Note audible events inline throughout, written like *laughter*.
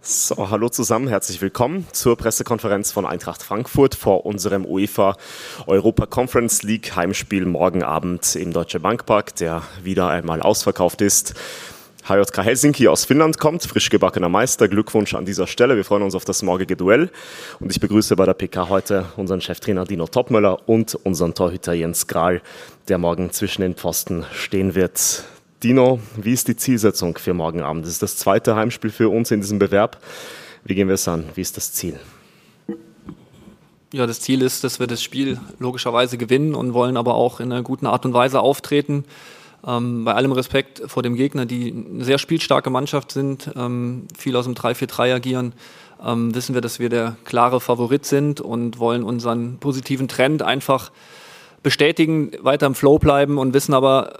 So, hallo zusammen, herzlich willkommen zur Pressekonferenz von Eintracht Frankfurt vor unserem UEFA Europa Conference League Heimspiel morgen Abend im Deutsche Bankpark, der wieder einmal ausverkauft ist. HJK Helsinki aus Finnland kommt, frisch gebackener Meister. Glückwunsch an dieser Stelle. Wir freuen uns auf das morgige Duell. Und ich begrüße bei der PK heute unseren Cheftrainer Dino Topmöller und unseren Torhüter Jens Grahl, der morgen zwischen den Pfosten stehen wird. Dino, wie ist die Zielsetzung für morgen Abend? Das ist das zweite Heimspiel für uns in diesem Bewerb. Wie gehen wir es an? Wie ist das Ziel? Ja, das Ziel ist, dass wir das Spiel logischerweise gewinnen und wollen aber auch in einer guten Art und Weise auftreten. Ähm, bei allem Respekt vor dem Gegner, die eine sehr spielstarke Mannschaft sind, ähm, viel aus dem 3-4-3 agieren, ähm, wissen wir, dass wir der klare Favorit sind und wollen unseren positiven Trend einfach bestätigen, weiter im Flow bleiben und wissen aber,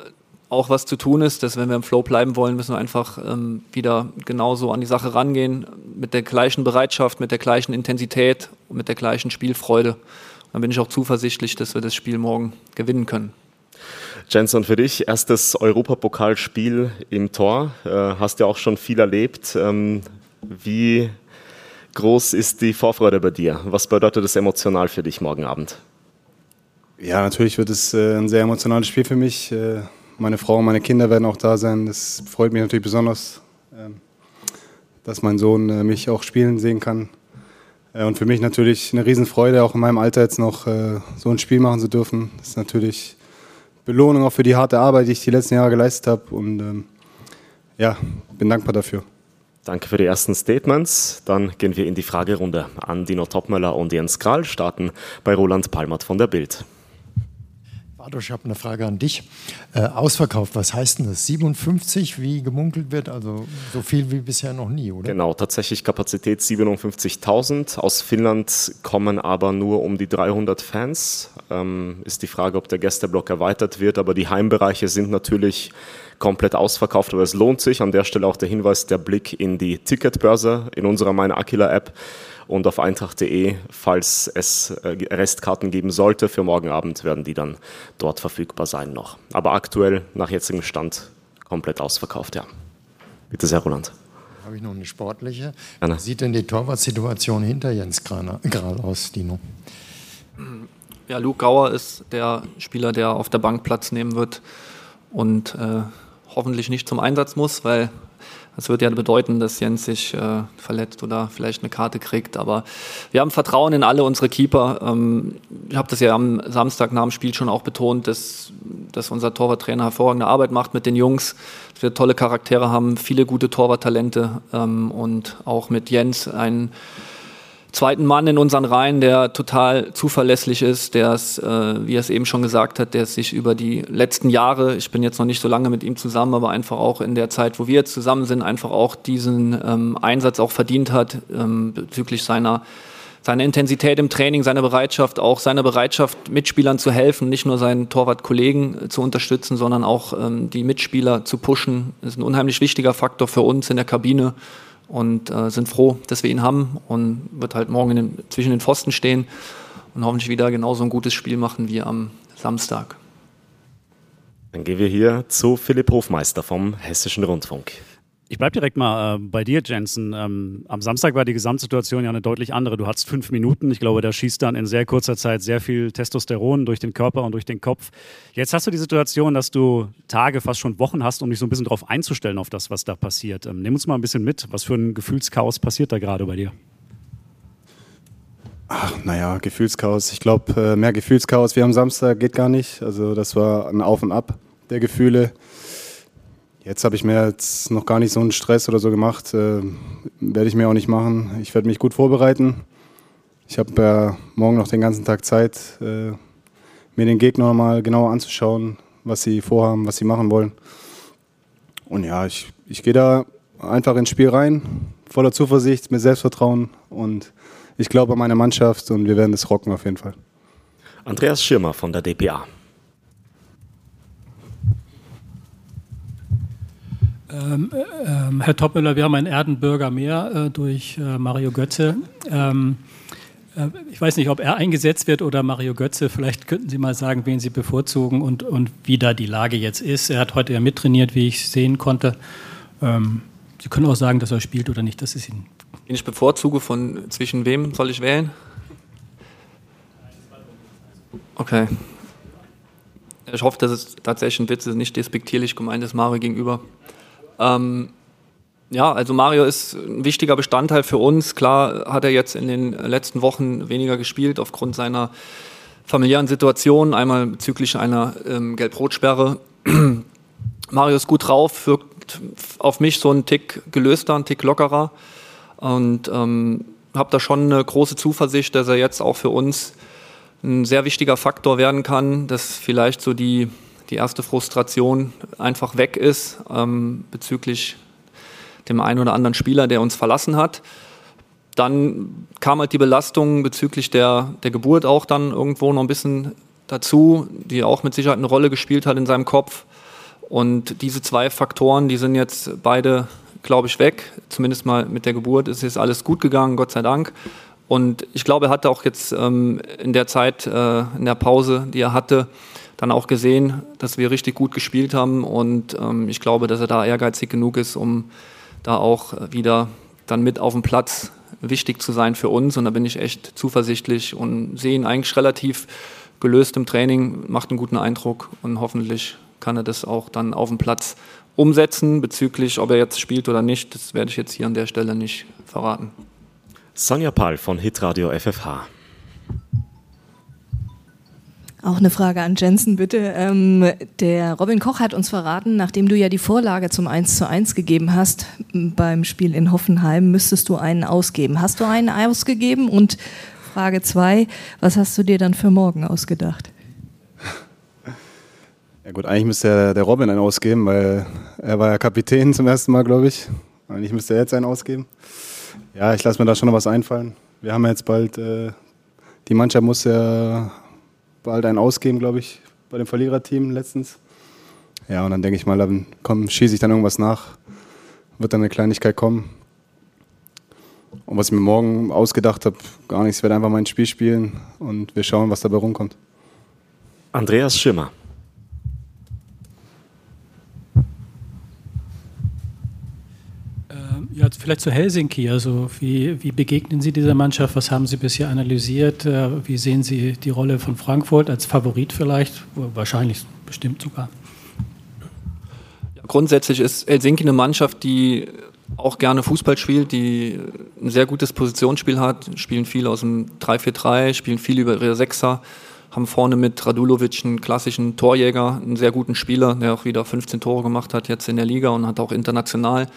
auch was zu tun ist, dass wenn wir im Flow bleiben wollen, müssen wir einfach ähm, wieder genauso an die Sache rangehen, mit der gleichen Bereitschaft, mit der gleichen Intensität und mit der gleichen Spielfreude. Dann bin ich auch zuversichtlich, dass wir das Spiel morgen gewinnen können. Jensen, für dich erstes Europapokalspiel im Tor. Äh, hast ja auch schon viel erlebt. Ähm, wie groß ist die Vorfreude bei dir? Was bedeutet das emotional für dich morgen Abend? Ja, natürlich wird es äh, ein sehr emotionales Spiel für mich. Äh, meine Frau und meine Kinder werden auch da sein. Das freut mich natürlich besonders, ähm, dass mein Sohn äh, mich auch spielen sehen kann. Äh, und für mich natürlich eine Riesenfreude, auch in meinem Alter jetzt noch äh, so ein Spiel machen zu dürfen. Das ist natürlich Belohnung auch für die harte Arbeit, die ich die letzten Jahre geleistet habe. Und ähm, ja, bin dankbar dafür. Danke für die ersten Statements. Dann gehen wir in die Fragerunde an Dino Topmöller und Jens Kral, starten bei Roland Palmert von der Bild. Bartosz, ich habe eine Frage an dich. Äh, ausverkauft, was heißt denn das? 57, wie gemunkelt wird? Also so viel wie bisher noch nie, oder? Genau, tatsächlich Kapazität 57.000. Aus Finnland kommen aber nur um die 300 Fans. Ähm, ist die Frage, ob der Gästeblock erweitert wird, aber die Heimbereiche sind natürlich komplett ausverkauft, aber es lohnt sich. An der Stelle auch der Hinweis, der Blick in die Ticketbörse in unserer Meine Aquila App und auf eintracht.de, falls es äh, Restkarten geben sollte für morgen Abend, werden die dann dort verfügbar sein noch. Aber aktuell, nach jetzigem Stand, komplett ausverkauft, ja. Bitte sehr, Roland. Habe ich noch eine sportliche? Wie sieht denn die Torwartsituation hinter Jens Grahl aus, Dino? Ja, Luke Gauer ist der Spieler, der auf der Bank Platz nehmen wird und äh, hoffentlich nicht zum Einsatz muss, weil das wird ja bedeuten, dass Jens sich äh, verletzt oder vielleicht eine Karte kriegt. Aber wir haben Vertrauen in alle unsere Keeper. Ähm, ich habe das ja am Samstag nach dem Spiel schon auch betont, dass, dass unser Torwarttrainer hervorragende Arbeit macht mit den Jungs, dass wir tolle Charaktere haben, viele gute Torwarttalente ähm, und auch mit Jens einen zweiten Mann in unseren Reihen, der total zuverlässig ist, der es, äh, wie er es eben schon gesagt hat, der sich über die letzten Jahre, ich bin jetzt noch nicht so lange mit ihm zusammen, aber einfach auch in der Zeit, wo wir jetzt zusammen sind, einfach auch diesen ähm, Einsatz auch verdient hat ähm, bezüglich seiner seine Intensität im Training, seine Bereitschaft, auch seine Bereitschaft, Mitspielern zu helfen, nicht nur seinen Torwartkollegen äh, zu unterstützen, sondern auch ähm, die Mitspieler zu pushen, das ist ein unheimlich wichtiger Faktor für uns in der Kabine und äh, sind froh, dass wir ihn haben und wird halt morgen den, zwischen den Pfosten stehen und hoffentlich wieder genauso ein gutes Spiel machen wie am Samstag. Dann gehen wir hier zu Philipp Hofmeister vom Hessischen Rundfunk. Ich bleibe direkt mal äh, bei dir, Jensen. Ähm, am Samstag war die Gesamtsituation ja eine deutlich andere. Du hattest fünf Minuten. Ich glaube, da schießt dann in sehr kurzer Zeit sehr viel Testosteron durch den Körper und durch den Kopf. Jetzt hast du die Situation, dass du Tage, fast schon Wochen hast, um dich so ein bisschen darauf einzustellen, auf das, was da passiert. Ähm, nimm uns mal ein bisschen mit. Was für ein Gefühlschaos passiert da gerade bei dir? Ach, naja, Gefühlschaos. Ich glaube, äh, mehr Gefühlschaos wie am Samstag geht gar nicht. Also, das war ein Auf und Ab der Gefühle. Jetzt habe ich mir jetzt noch gar nicht so einen Stress oder so gemacht. Äh, werde ich mir auch nicht machen. Ich werde mich gut vorbereiten. Ich habe äh, morgen noch den ganzen Tag Zeit, äh, mir den Gegner mal genauer anzuschauen, was sie vorhaben, was sie machen wollen. Und ja, ich, ich gehe da einfach ins Spiel rein, voller Zuversicht, mit Selbstvertrauen und ich glaube an meine Mannschaft und wir werden das rocken auf jeden Fall. Andreas Schirmer von der DPA. Ähm, äh, Herr Toppmüller, wir haben einen Erdenbürger mehr äh, durch äh, Mario Götze. Ähm, äh, ich weiß nicht, ob er eingesetzt wird oder Mario Götze. Vielleicht könnten Sie mal sagen, wen Sie bevorzugen und, und wie da die Lage jetzt ist. Er hat heute ja mittrainiert, wie ich sehen konnte. Ähm, Sie können auch sagen, dass er spielt oder nicht. Das ist Ihnen Den ich bevorzuge, von zwischen wem soll ich wählen? Okay. Ich hoffe, dass es tatsächlich ein Witz ist, nicht despektierlich gemeint ist Mario gegenüber. Ähm, ja, also Mario ist ein wichtiger Bestandteil für uns. Klar hat er jetzt in den letzten Wochen weniger gespielt aufgrund seiner familiären Situation, einmal bezüglich einer ähm, Gelb-Rot-Sperre. *clears throat* Mario ist gut drauf, wirkt auf mich so ein Tick gelöster, ein Tick lockerer und ähm, habe da schon eine große Zuversicht, dass er jetzt auch für uns ein sehr wichtiger Faktor werden kann, dass vielleicht so die, die erste Frustration einfach weg ist ähm, bezüglich dem einen oder anderen Spieler, der uns verlassen hat. Dann kam halt die Belastung bezüglich der, der Geburt auch dann irgendwo noch ein bisschen dazu, die auch mit Sicherheit eine Rolle gespielt hat in seinem Kopf. Und diese zwei Faktoren, die sind jetzt beide, glaube ich, weg. Zumindest mal mit der Geburt ist jetzt alles gut gegangen, Gott sei Dank. Und ich glaube, er hatte auch jetzt ähm, in der Zeit, äh, in der Pause, die er hatte, dann auch gesehen, dass wir richtig gut gespielt haben. Und ähm, ich glaube, dass er da ehrgeizig genug ist, um da auch wieder dann mit auf dem Platz wichtig zu sein für uns. Und da bin ich echt zuversichtlich und sehe ihn eigentlich relativ gelöst im Training, macht einen guten Eindruck und hoffentlich kann er das auch dann auf dem Platz umsetzen. Bezüglich, ob er jetzt spielt oder nicht, das werde ich jetzt hier an der Stelle nicht verraten. Sonja Pall von Hitradio FFH. Auch eine Frage an Jensen, bitte. Ähm, der Robin Koch hat uns verraten, nachdem du ja die Vorlage zum 1 zu 1 gegeben hast beim Spiel in Hoffenheim, müsstest du einen ausgeben. Hast du einen ausgegeben? Und Frage 2, was hast du dir dann für morgen ausgedacht? *laughs* Ja gut, eigentlich müsste der, Robin einen ausgeben, weil er war ja Kapitän zum ersten Mal, glaube ich. Eigentlich müsste er jetzt einen ausgeben. Ja, ich lasse mir da schon noch was einfallen. Wir haben ja jetzt bald, äh, die Mannschaft muss ja bald einen ausgeben, glaube ich, bei dem Verliererteam letztens. Ja, und dann denke ich mal, dann komm, schieße ich dann irgendwas nach, wird dann eine Kleinigkeit kommen. Und was ich mir morgen ausgedacht habe, gar nichts. Ich werde einfach mein Spiel spielen und wir schauen, was dabei rumkommt. Andreas Schimmer. Ja, vielleicht zu Helsinki. Also wie, wie begegnen Sie dieser Mannschaft? Was haben Sie bisher analysiert? Äh, wie sehen Sie die Rolle von Frankfurt als Favorit vielleicht? Wahrscheinlich bestimmt sogar. Ja, grundsätzlich ist Helsinki eine Mannschaft, die auch gerne Fußball spielt, die ein sehr gutes Positionsspiel hat, spielen viel aus dem 3-4-3, spielen viel über ihre Sechser, haben vorne mit Radulovic einen klassischen Torjäger, einen sehr guten Spieler, der auch wieder 15 Tore gemacht hat jetzt in der Liga und hat auch international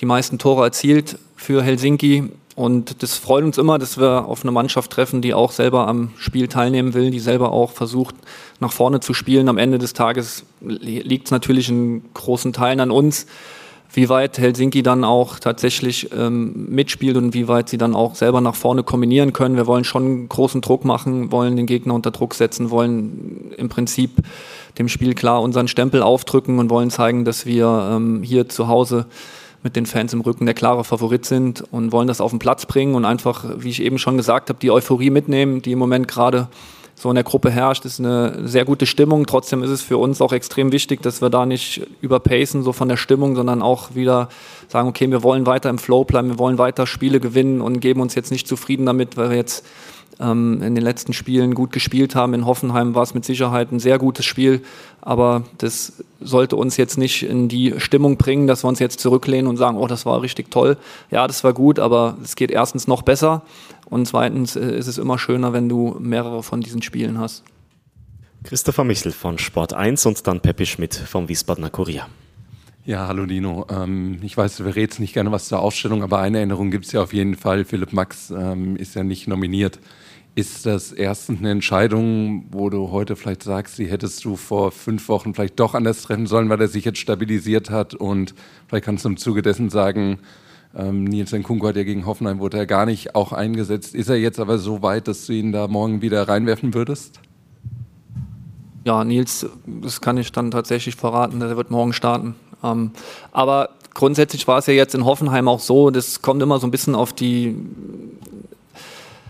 die meisten Tore erzielt für Helsinki. Und das freut uns immer, dass wir auf eine Mannschaft treffen, die auch selber am Spiel teilnehmen will, die selber auch versucht, nach vorne zu spielen. Am Ende des Tages liegt es natürlich in großen Teilen an uns, wie weit Helsinki dann auch tatsächlich ähm, mitspielt und wie weit sie dann auch selber nach vorne kombinieren können. Wir wollen schon großen Druck machen, wollen den Gegner unter Druck setzen, wollen im Prinzip dem Spiel klar unseren Stempel aufdrücken und wollen zeigen, dass wir ähm, hier zu Hause mit den Fans im Rücken der klare Favorit sind und wollen das auf den Platz bringen und einfach, wie ich eben schon gesagt habe, die Euphorie mitnehmen, die im Moment gerade so in der Gruppe herrscht, ist eine sehr gute Stimmung. Trotzdem ist es für uns auch extrem wichtig, dass wir da nicht überpacen, so von der Stimmung, sondern auch wieder sagen, okay, wir wollen weiter im Flow bleiben, wir wollen weiter Spiele gewinnen und geben uns jetzt nicht zufrieden damit, weil wir jetzt ähm, in den letzten Spielen gut gespielt haben. In Hoffenheim war es mit Sicherheit ein sehr gutes Spiel, aber das sollte uns jetzt nicht in die Stimmung bringen, dass wir uns jetzt zurücklehnen und sagen, oh, das war richtig toll. Ja, das war gut, aber es geht erstens noch besser und zweitens äh, ist es immer schöner, wenn du mehrere von diesen Spielen hast. Christopher Michel von Sport 1 und dann Peppi Schmidt vom Wiesbadener Kurier. Ja, hallo Dino. Ähm, ich weiß, du verrätst nicht gerne was zur Ausstellung, aber eine Erinnerung gibt es ja auf jeden Fall. Philipp Max ähm, ist ja nicht nominiert. Ist das erstens eine Entscheidung, wo du heute vielleicht sagst, die hättest du vor fünf Wochen vielleicht doch anders treffen sollen, weil er sich jetzt stabilisiert hat? Und vielleicht kannst du im Zuge dessen sagen, ähm, Nils Nkunku hat ja gegen Hoffenheim, wurde er gar nicht auch eingesetzt. Ist er jetzt aber so weit, dass du ihn da morgen wieder reinwerfen würdest? Ja, Nils, das kann ich dann tatsächlich verraten, der wird morgen starten. Ähm, aber grundsätzlich war es ja jetzt in Hoffenheim auch so, das kommt immer so ein bisschen auf die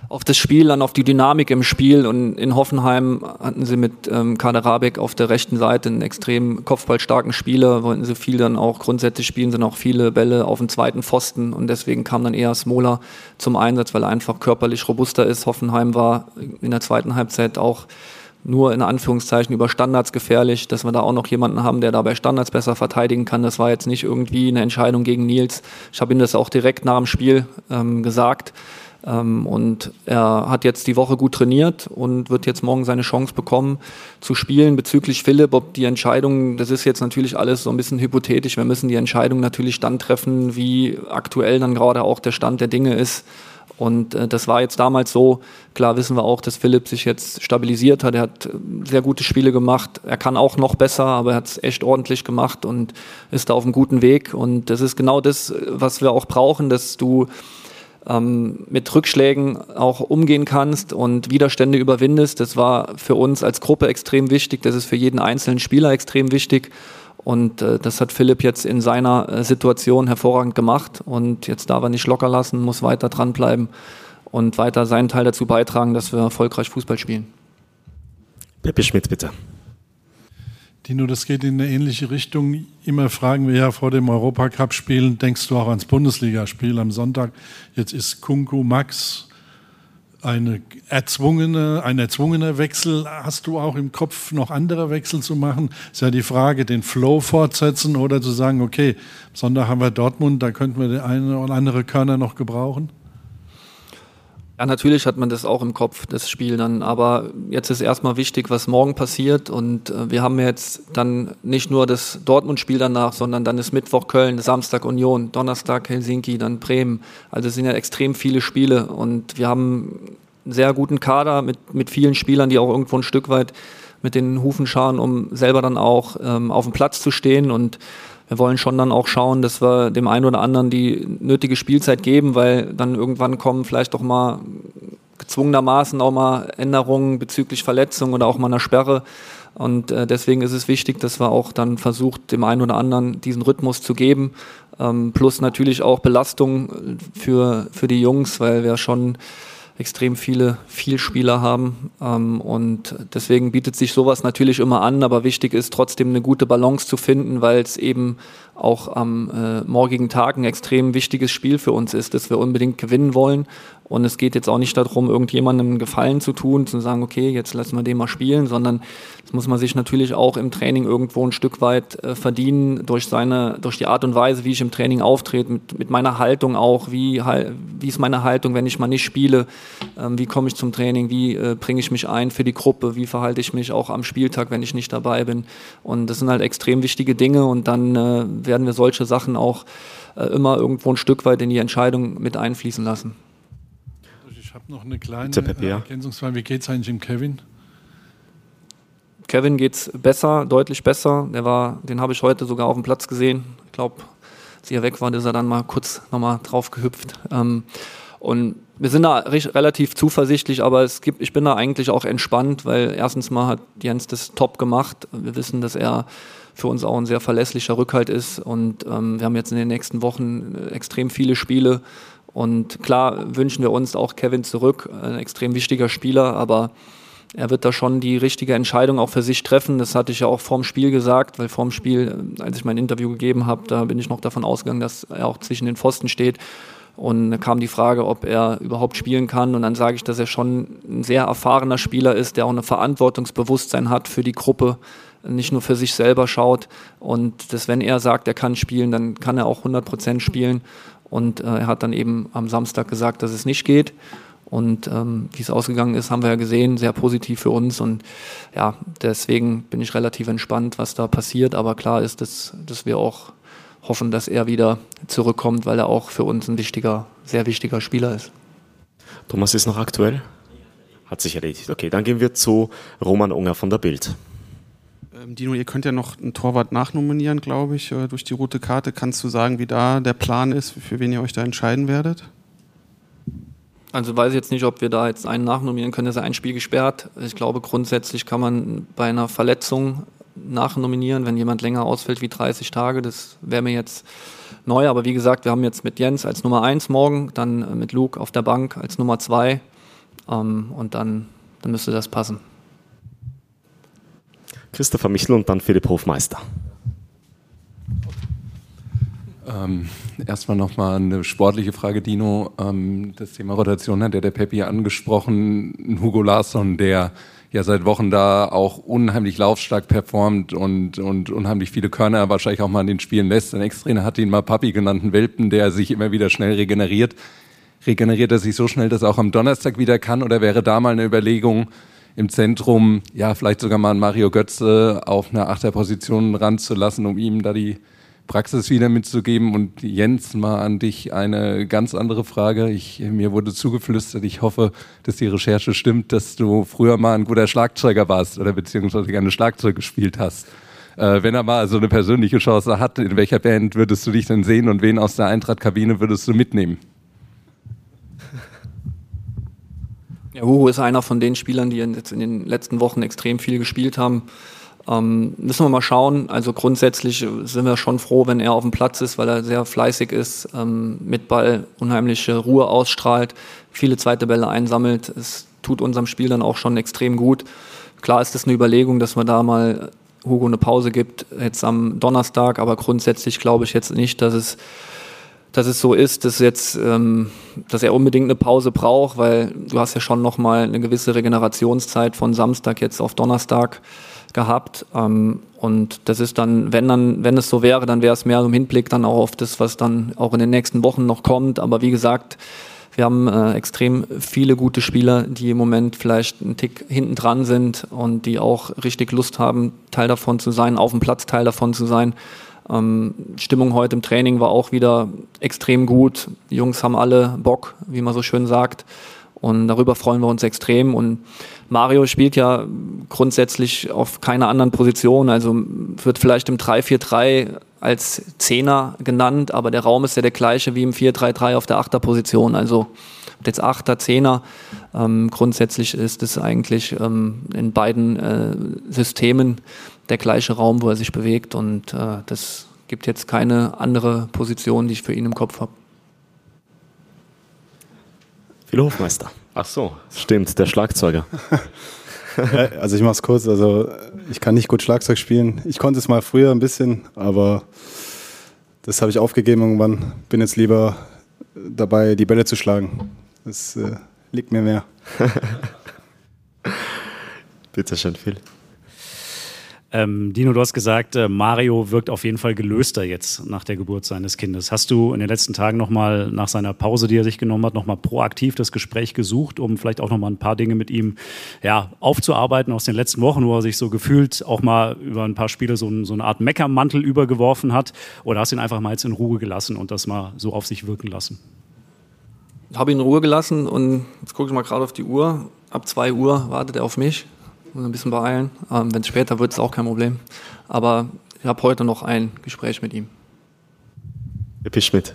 auf das Spiel, dann auf die Dynamik im Spiel. Und in Hoffenheim hatten sie mit ähm, Kader auf der rechten Seite einen extrem kopfballstarken Spieler, wollten sie viel dann auch grundsätzlich spielen, sind auch viele Bälle auf dem zweiten Pfosten und deswegen kam dann eher Smola zum Einsatz, weil er einfach körperlich robuster ist. Hoffenheim war in der zweiten Halbzeit auch nur in Anführungszeichen über Standards gefährlich, dass wir da auch noch jemanden haben, der dabei Standards besser verteidigen kann. Das war jetzt nicht irgendwie eine Entscheidung gegen Nils. Ich habe ihm das auch direkt nach dem Spiel ähm, gesagt. Ähm, und er hat jetzt die Woche gut trainiert und wird jetzt morgen seine Chance bekommen zu spielen. Bezüglich Philipp, ob die Entscheidung, das ist jetzt natürlich alles so ein bisschen hypothetisch. Wir müssen die Entscheidung natürlich dann treffen, wie aktuell dann gerade auch der Stand der Dinge ist. Und äh, das war jetzt damals so. Klar wissen wir auch, dass Philipp sich jetzt stabilisiert hat. Er hat äh, sehr gute Spiele gemacht. Er kann auch noch besser, aber er hat es echt ordentlich gemacht und ist da auf einem guten Weg. Und das ist genau das, was wir auch brauchen, dass du ähm, mit Rückschlägen auch umgehen kannst und Widerstände überwindest. Das war für uns als Gruppe extrem wichtig. Das ist für jeden einzelnen Spieler extrem wichtig. Und äh, das hat Philipp jetzt in seiner äh, Situation hervorragend gemacht. Und jetzt darf er nicht locker lassen, muss weiter dranbleiben und weiter seinen Teil dazu beitragen, dass wir erfolgreich Fußball spielen. Pepe Schmidt, bitte. Dino, das geht in eine ähnliche Richtung. Immer fragen wir ja vor dem Europacup-Spielen, denkst du auch ans Bundesligaspiel am Sonntag? Jetzt ist Kunku Max eine erzwungene, ein erzwungener Wechsel. Hast du auch im Kopf noch andere Wechsel zu machen? Ist ja die Frage, den Flow fortsetzen oder zu sagen, okay, Sonntag haben wir Dortmund, da könnten wir den einen oder andere Körner noch gebrauchen? Ja, natürlich hat man das auch im Kopf, das Spiel dann. Aber jetzt ist erstmal wichtig, was morgen passiert. Und äh, wir haben jetzt dann nicht nur das Dortmund-Spiel danach, sondern dann ist Mittwoch Köln, Samstag Union, Donnerstag Helsinki, dann Bremen. Also es sind ja extrem viele Spiele. Und wir haben einen sehr guten Kader mit, mit vielen Spielern, die auch irgendwo ein Stück weit mit den Hufen scharen, um selber dann auch ähm, auf dem Platz zu stehen. Und wir wollen schon dann auch schauen, dass wir dem einen oder anderen die nötige Spielzeit geben, weil dann irgendwann kommen vielleicht doch mal gezwungenermaßen auch mal Änderungen bezüglich Verletzungen oder auch mal einer Sperre. Und äh, deswegen ist es wichtig, dass wir auch dann versucht, dem einen oder anderen diesen Rhythmus zu geben. Ähm, plus natürlich auch Belastung für, für die Jungs, weil wir schon extrem viele Vielspieler haben. Ähm, und deswegen bietet sich sowas natürlich immer an, aber wichtig ist trotzdem eine gute Balance zu finden, weil es eben auch am äh, morgigen Tag ein extrem wichtiges Spiel für uns ist, das wir unbedingt gewinnen wollen. Und es geht jetzt auch nicht darum, irgendjemandem einen Gefallen zu tun, zu sagen, okay, jetzt lassen wir den mal spielen, sondern das muss man sich natürlich auch im Training irgendwo ein Stück weit äh, verdienen durch seine, durch die Art und Weise, wie ich im Training auftrete, mit, mit meiner Haltung auch, wie, wie ist meine Haltung, wenn ich mal nicht spiele, ähm, wie komme ich zum Training, wie äh, bringe ich mich ein für die Gruppe, wie verhalte ich mich auch am Spieltag, wenn ich nicht dabei bin. Und das sind halt extrem wichtige Dinge und dann äh, werden wir solche Sachen auch äh, immer irgendwo ein Stück weit in die Entscheidung mit einfließen lassen. Ich habe noch eine kleine äh, Ergänzungsfrage. Wie geht es eigentlich dem Kevin? Kevin geht es besser, deutlich besser. Der war, den habe ich heute sogar auf dem Platz gesehen. Ich glaube, als er weg war, ist er dann mal kurz nochmal drauf gehüpft. Ähm, und wir sind da relativ zuversichtlich, aber es gibt, ich bin da eigentlich auch entspannt, weil erstens mal hat Jens das top gemacht. Wir wissen, dass er für uns auch ein sehr verlässlicher Rückhalt ist. Und ähm, wir haben jetzt in den nächsten Wochen äh, extrem viele Spiele. Und klar wünschen wir uns auch Kevin zurück, ein extrem wichtiger Spieler, aber er wird da schon die richtige Entscheidung auch für sich treffen. Das hatte ich ja auch vorm Spiel gesagt, weil vorm Spiel, äh, als ich mein Interview gegeben habe, da bin ich noch davon ausgegangen, dass er auch zwischen den Pfosten steht. Und da kam die Frage, ob er überhaupt spielen kann. Und dann sage ich, dass er schon ein sehr erfahrener Spieler ist, der auch ein Verantwortungsbewusstsein hat für die Gruppe, nicht nur für sich selber schaut. Und dass wenn er sagt, er kann spielen, dann kann er auch 100 Prozent spielen. Und äh, er hat dann eben am Samstag gesagt, dass es nicht geht. Und ähm, wie es ausgegangen ist, haben wir ja gesehen, sehr positiv für uns. Und ja, deswegen bin ich relativ entspannt, was da passiert, aber klar ist, dass, dass wir auch hoffen, dass er wieder zurückkommt, weil er auch für uns ein wichtiger, sehr wichtiger Spieler ist. Thomas ist noch aktuell? Hat sich erledigt. Okay, dann gehen wir zu Roman Unger von der Bild. Ähm, Dino, ihr könnt ja noch einen Torwart nachnominieren, glaube ich, äh, durch die rote Karte. Kannst du sagen, wie da der Plan ist, für wen ihr euch da entscheiden werdet? Also weiß ich jetzt nicht, ob wir da jetzt einen nachnominieren können. Es ist ein Spiel gesperrt. Ich glaube, grundsätzlich kann man bei einer Verletzung nachnominieren, wenn jemand länger ausfällt wie 30 Tage. Das wäre mir jetzt neu. Aber wie gesagt, wir haben jetzt mit Jens als Nummer 1 morgen, dann mit Luke auf der Bank als Nummer 2 Ähm, und dann, dann müsste das passen. Christopher Michel und dann Philipp Hofmeister. Ähm, erstmal nochmal eine sportliche Frage, Dino. Ähm, das Thema Rotation hat ja der Peppi angesprochen. Hugo Larsson, der ja seit Wochen da auch unheimlich laufstark performt und, und unheimlich viele Körner wahrscheinlich auch mal in den Spielen lässt. Ein Ex-Trainer hat ihn mal Papi genannt, einen Welpen, der sich immer wieder schnell regeneriert. Regeneriert er sich so schnell, dass er auch am Donnerstag wieder kann? Oder wäre da mal eine Überlegung, im Zentrum, ja, vielleicht sogar mal einen Mario Götze auf eine Achterposition ranzulassen, um ihm da die Praxis wieder mitzugeben. Und Jens, mal an dich eine ganz andere Frage. Ich, mir wurde zugeflüstert, ich hoffe, dass die Recherche stimmt, dass du früher mal ein guter Schlagzeuger warst oder beziehungsweise gerne Schlagzeug gespielt hast. Äh, wenn er mal so eine persönliche Chance hat, in welcher Band würdest du dich denn sehen und wen aus der Eintracht-Kabine würdest du mitnehmen? Ja, Hugo ist einer von den Spielern, die jetzt in den letzten Wochen extrem viel gespielt haben. Ähm, müssen wir mal schauen. Also grundsätzlich sind wir schon froh, wenn er auf dem Platz ist, weil er sehr fleißig ist, ähm, mit Ball unheimliche Ruhe ausstrahlt, viele zweite Bälle einsammelt. Es tut unserem Spiel dann auch schon extrem gut. Klar ist das eine Überlegung, dass man da mal Hugo eine Pause gibt, jetzt am Donnerstag, aber grundsätzlich glaube ich jetzt nicht, dass es dass es so ist, dass jetzt, ähm, dass er unbedingt eine Pause braucht, weil du hast ja schon noch mal eine gewisse Regenerationszeit von Samstag jetzt auf Donnerstag gehabt. Ähm, und das ist dann, wenn dann, wenn es so wäre, dann wäre es mehr im Hinblick dann auch auf das, was dann auch in den nächsten Wochen noch kommt. Aber wie gesagt, wir haben äh, extrem viele gute Spieler, die im Moment vielleicht einen Tick hinten dran sind und die auch richtig Lust haben, Teil davon zu sein, auf dem Platz Teil davon zu sein. Ähm, Stimmung heute im Training war auch wieder extrem gut. Die Jungs haben alle Bock, wie man so schön sagt. Und darüber freuen wir uns extrem. Und Mario spielt ja grundsätzlich auf keiner anderen Position. Also wird vielleicht im 3-4-3 als Zehner genannt, aber der Raum ist ja der gleiche wie im 4-3-3 auf der Achterposition. Also jetzt Achter, Zehner. Ähm, grundsätzlich ist es eigentlich ähm, in beiden äh, Systemen der gleiche Raum, wo er sich bewegt. Und äh, das gibt jetzt keine andere Position, die ich für ihn im Kopf habe. Phil Hofmeister. Ach so, stimmt, der Schlagzeuger. *laughs* also ich mache es kurz. Also ich kann nicht gut Schlagzeug spielen. Ich konnte es mal früher ein bisschen, aber das habe ich aufgegeben irgendwann. Bin jetzt lieber dabei, die Bälle zu schlagen. Das äh, liegt mir mehr. *laughs* Bitte schön, Phil. Ähm, Dino, du hast gesagt, äh, Mario wirkt auf jeden Fall gelöster jetzt nach der Geburt seines Kindes. Hast du in den letzten Tagen nochmal nach seiner Pause, die er sich genommen hat, nochmal proaktiv das Gespräch gesucht, um vielleicht auch nochmal ein paar Dinge mit ihm ja, aufzuarbeiten aus den letzten Wochen, wo er sich so gefühlt auch mal über ein paar Spiele so, so eine Art Meckermantel übergeworfen hat? Oder hast du ihn einfach mal jetzt in Ruhe gelassen und das mal so auf sich wirken lassen? Ich habe ihn in Ruhe gelassen und jetzt gucke ich mal gerade auf die Uhr. Ab 2 Uhr wartet er auf mich muss ein bisschen beeilen. Ähm, Wenn es später wird, ist auch kein Problem. Aber ich habe heute noch ein Gespräch mit ihm. Herr Schmidt.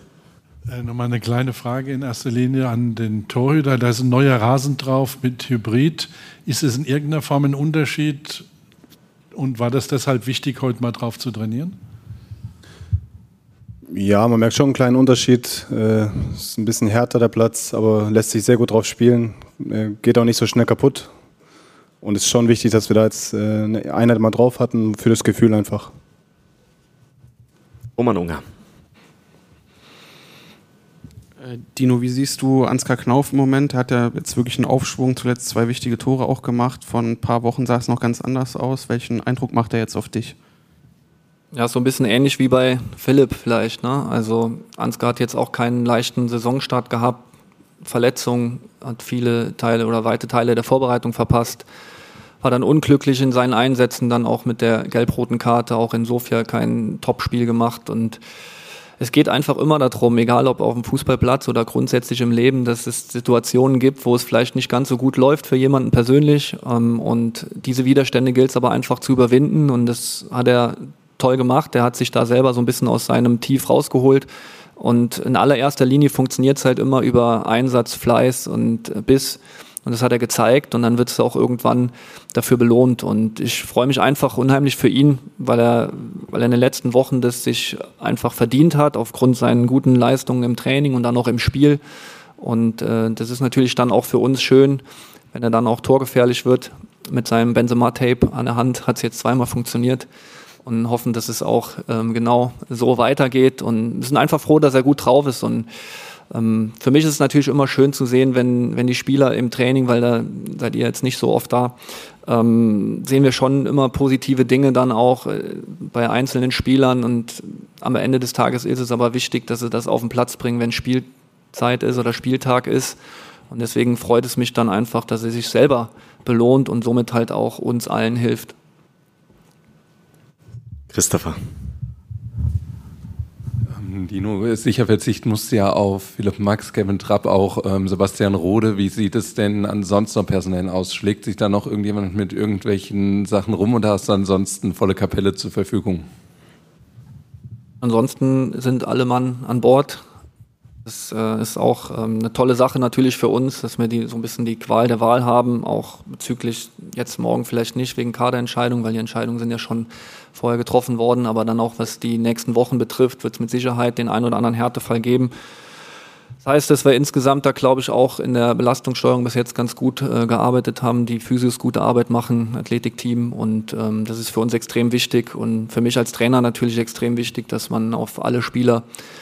Äh, Nochmal eine kleine Frage in erster Linie an den Torhüter. Da ist ein neuer Rasen drauf mit Hybrid. Ist es in irgendeiner Form ein Unterschied? Und war das deshalb wichtig, heute mal drauf zu trainieren? Ja, man merkt schon einen kleinen Unterschied. Äh, ist ein bisschen härter der Platz, aber lässt sich sehr gut drauf spielen. Äh, geht auch nicht so schnell kaputt. Und es ist schon wichtig, dass wir da jetzt äh, eine Einheit mal drauf hatten, für das Gefühl einfach. Roman Unger. Äh, Dino, wie siehst du Ansgar Knauf im Moment? Hat er jetzt wirklich einen Aufschwung, zuletzt zwei wichtige Tore auch gemacht. Vor ein paar Wochen sah es noch ganz anders aus. Welchen Eindruck macht er jetzt auf dich? Ja, so ein bisschen ähnlich wie bei Philipp vielleicht. Ne? Also Ansgar hat jetzt auch keinen leichten Saisonstart gehabt. Verletzung, hat viele Teile oder weite Teile der Vorbereitung verpasst war dann unglücklich in seinen Einsätzen, dann auch mit der gelb-roten Karte, auch in Sofia kein Topspiel gemacht und es geht einfach immer darum, egal ob auf dem Fußballplatz oder grundsätzlich im Leben, dass es Situationen gibt, wo es vielleicht nicht ganz so gut läuft für jemanden persönlich. Ähm, und diese Widerstände gilt es aber einfach zu überwinden. Und das hat er toll gemacht. Er hat sich da selber so ein bisschen aus seinem Tief rausgeholt. Und in allererster Linie funktioniert es halt immer über Einsatz, Fleiß und Biss. Und das hat er gezeigt und dann wird es auch irgendwann dafür belohnt. Und ich freue mich einfach unheimlich für ihn, weil er, weil er in den letzten Wochen das sich einfach verdient hat, aufgrund seinen guten Leistungen im Training und dann auch im Spiel. Und äh, das ist natürlich dann auch für uns schön, wenn er dann auch torgefährlich wird. Mit seinem Benzema-Tape an der Hand hat es jetzt zweimal funktioniert und hoffen, dass es auch ähm, genau so weitergeht und sind einfach froh, dass er gut drauf ist und ähm, für mich ist es natürlich immer schön zu sehen, wenn, wenn die Spieler im Training, weil da seid ihr jetzt nicht so oft da, ähm, sehen wir schon immer positive Dinge dann auch äh, bei einzelnen Spielern und am Ende des Tages ist es aber wichtig, dass sie das auf den Platz bringen, wenn Spielzeit ist oder Spieltag ist. Und deswegen freut es mich dann einfach, dass er sich selber belohnt und somit halt auch uns allen hilft. Christopher. Dino, sicher verzichten musste ja auf Philipp Max, Kevin Trapp, auch ähm, Sebastian Rode. Wie sieht es denn ansonsten noch personell aus? Schlägt sich da noch irgendjemand mit irgendwelchen Sachen rum oder hast du ansonsten volle Kapelle zur Verfügung? Ansonsten sind alle Mann an Bord. Das äh, ist auch ähm, eine tolle Sache natürlich für uns, dass wir die, so ein bisschen die Qual der Wahl haben, auch bezüglich jetzt morgen vielleicht nicht wegen Kaderentscheidungen, weil die Entscheidungen sind ja schon vorher getroffen worden, aber dann auch was die nächsten Wochen betrifft, wird es mit Sicherheit den einen oder anderen Härtefall geben. Das heißt, dass wir insgesamt da, glaube ich, auch in der Belastungssteuerung bis jetzt ganz gut äh, gearbeitet haben, die Physios gute Arbeit machen, Athletikteam. Und ähm, das ist für uns extrem wichtig und für mich als Trainer natürlich extrem wichtig, dass man auf alle Spieler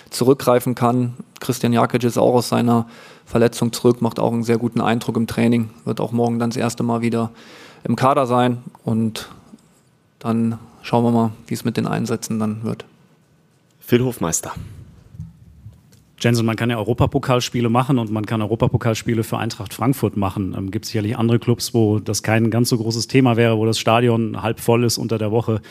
zurückgreifen kann. Christian Jakic ist auch aus seiner Verletzung zurück, macht auch einen sehr guten Eindruck im Training, wird auch morgen dann das erste Mal wieder im Kader sein. Und dann schauen wir mal, wie es mit den Einsätzen dann wird. Phil Hofmeister. Jensen, man kann ja Europapokalspiele machen und man kann Europapokalspiele für Eintracht Frankfurt machen. Ähm, Gibt es sicherlich andere Clubs, wo das kein ganz so großes Thema wäre, wo das Stadion halb voll ist unter der Woche.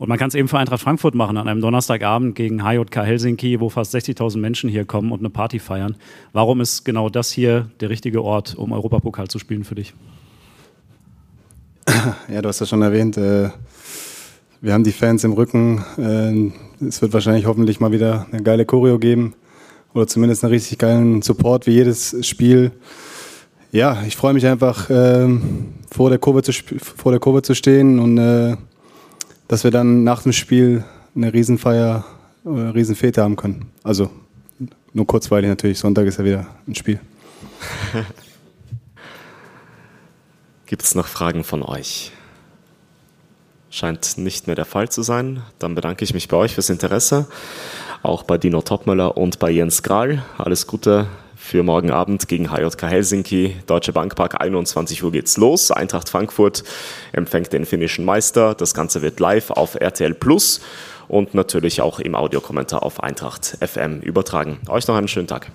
Und man kann es eben für Eintracht Frankfurt machen, an einem Donnerstagabend gegen HJK Helsinki, wo fast 60.000 Menschen hier kommen und eine Party feiern. Warum ist genau das hier der richtige Ort, um Europapokal zu spielen für dich? Ja, du hast ja schon erwähnt, äh, wir haben die Fans im Rücken. Äh, es wird wahrscheinlich hoffentlich mal wieder eine geile Choreo geben oder zumindest einen richtig geilen Support wie jedes Spiel. Ja, ich freue mich einfach, ähm, vor, der Kurve zu, vor der Kurve zu stehen und äh, dass wir dann nach dem Spiel eine Riesenfeier oder eine Riesenfete haben können. Also nur kurzweilig natürlich, Sonntag ist ja wieder ein Spiel. *laughs* Gibt es noch Fragen von euch? Scheint nicht mehr der Fall zu sein. Dann bedanke ich mich bei euch fürs Interesse. Auch bei Dino Topmöller und bei Jens Grahl. Alles Gute für morgen Abend gegen HJK Helsinki. Deutsche Bankpark, 21 Uhr geht's los. Eintracht Frankfurt empfängt den finnischen Meister. Das Ganze wird live auf RTL Plus und natürlich auch im Audiokommentar auf Eintracht FM übertragen. Euch noch einen schönen Tag.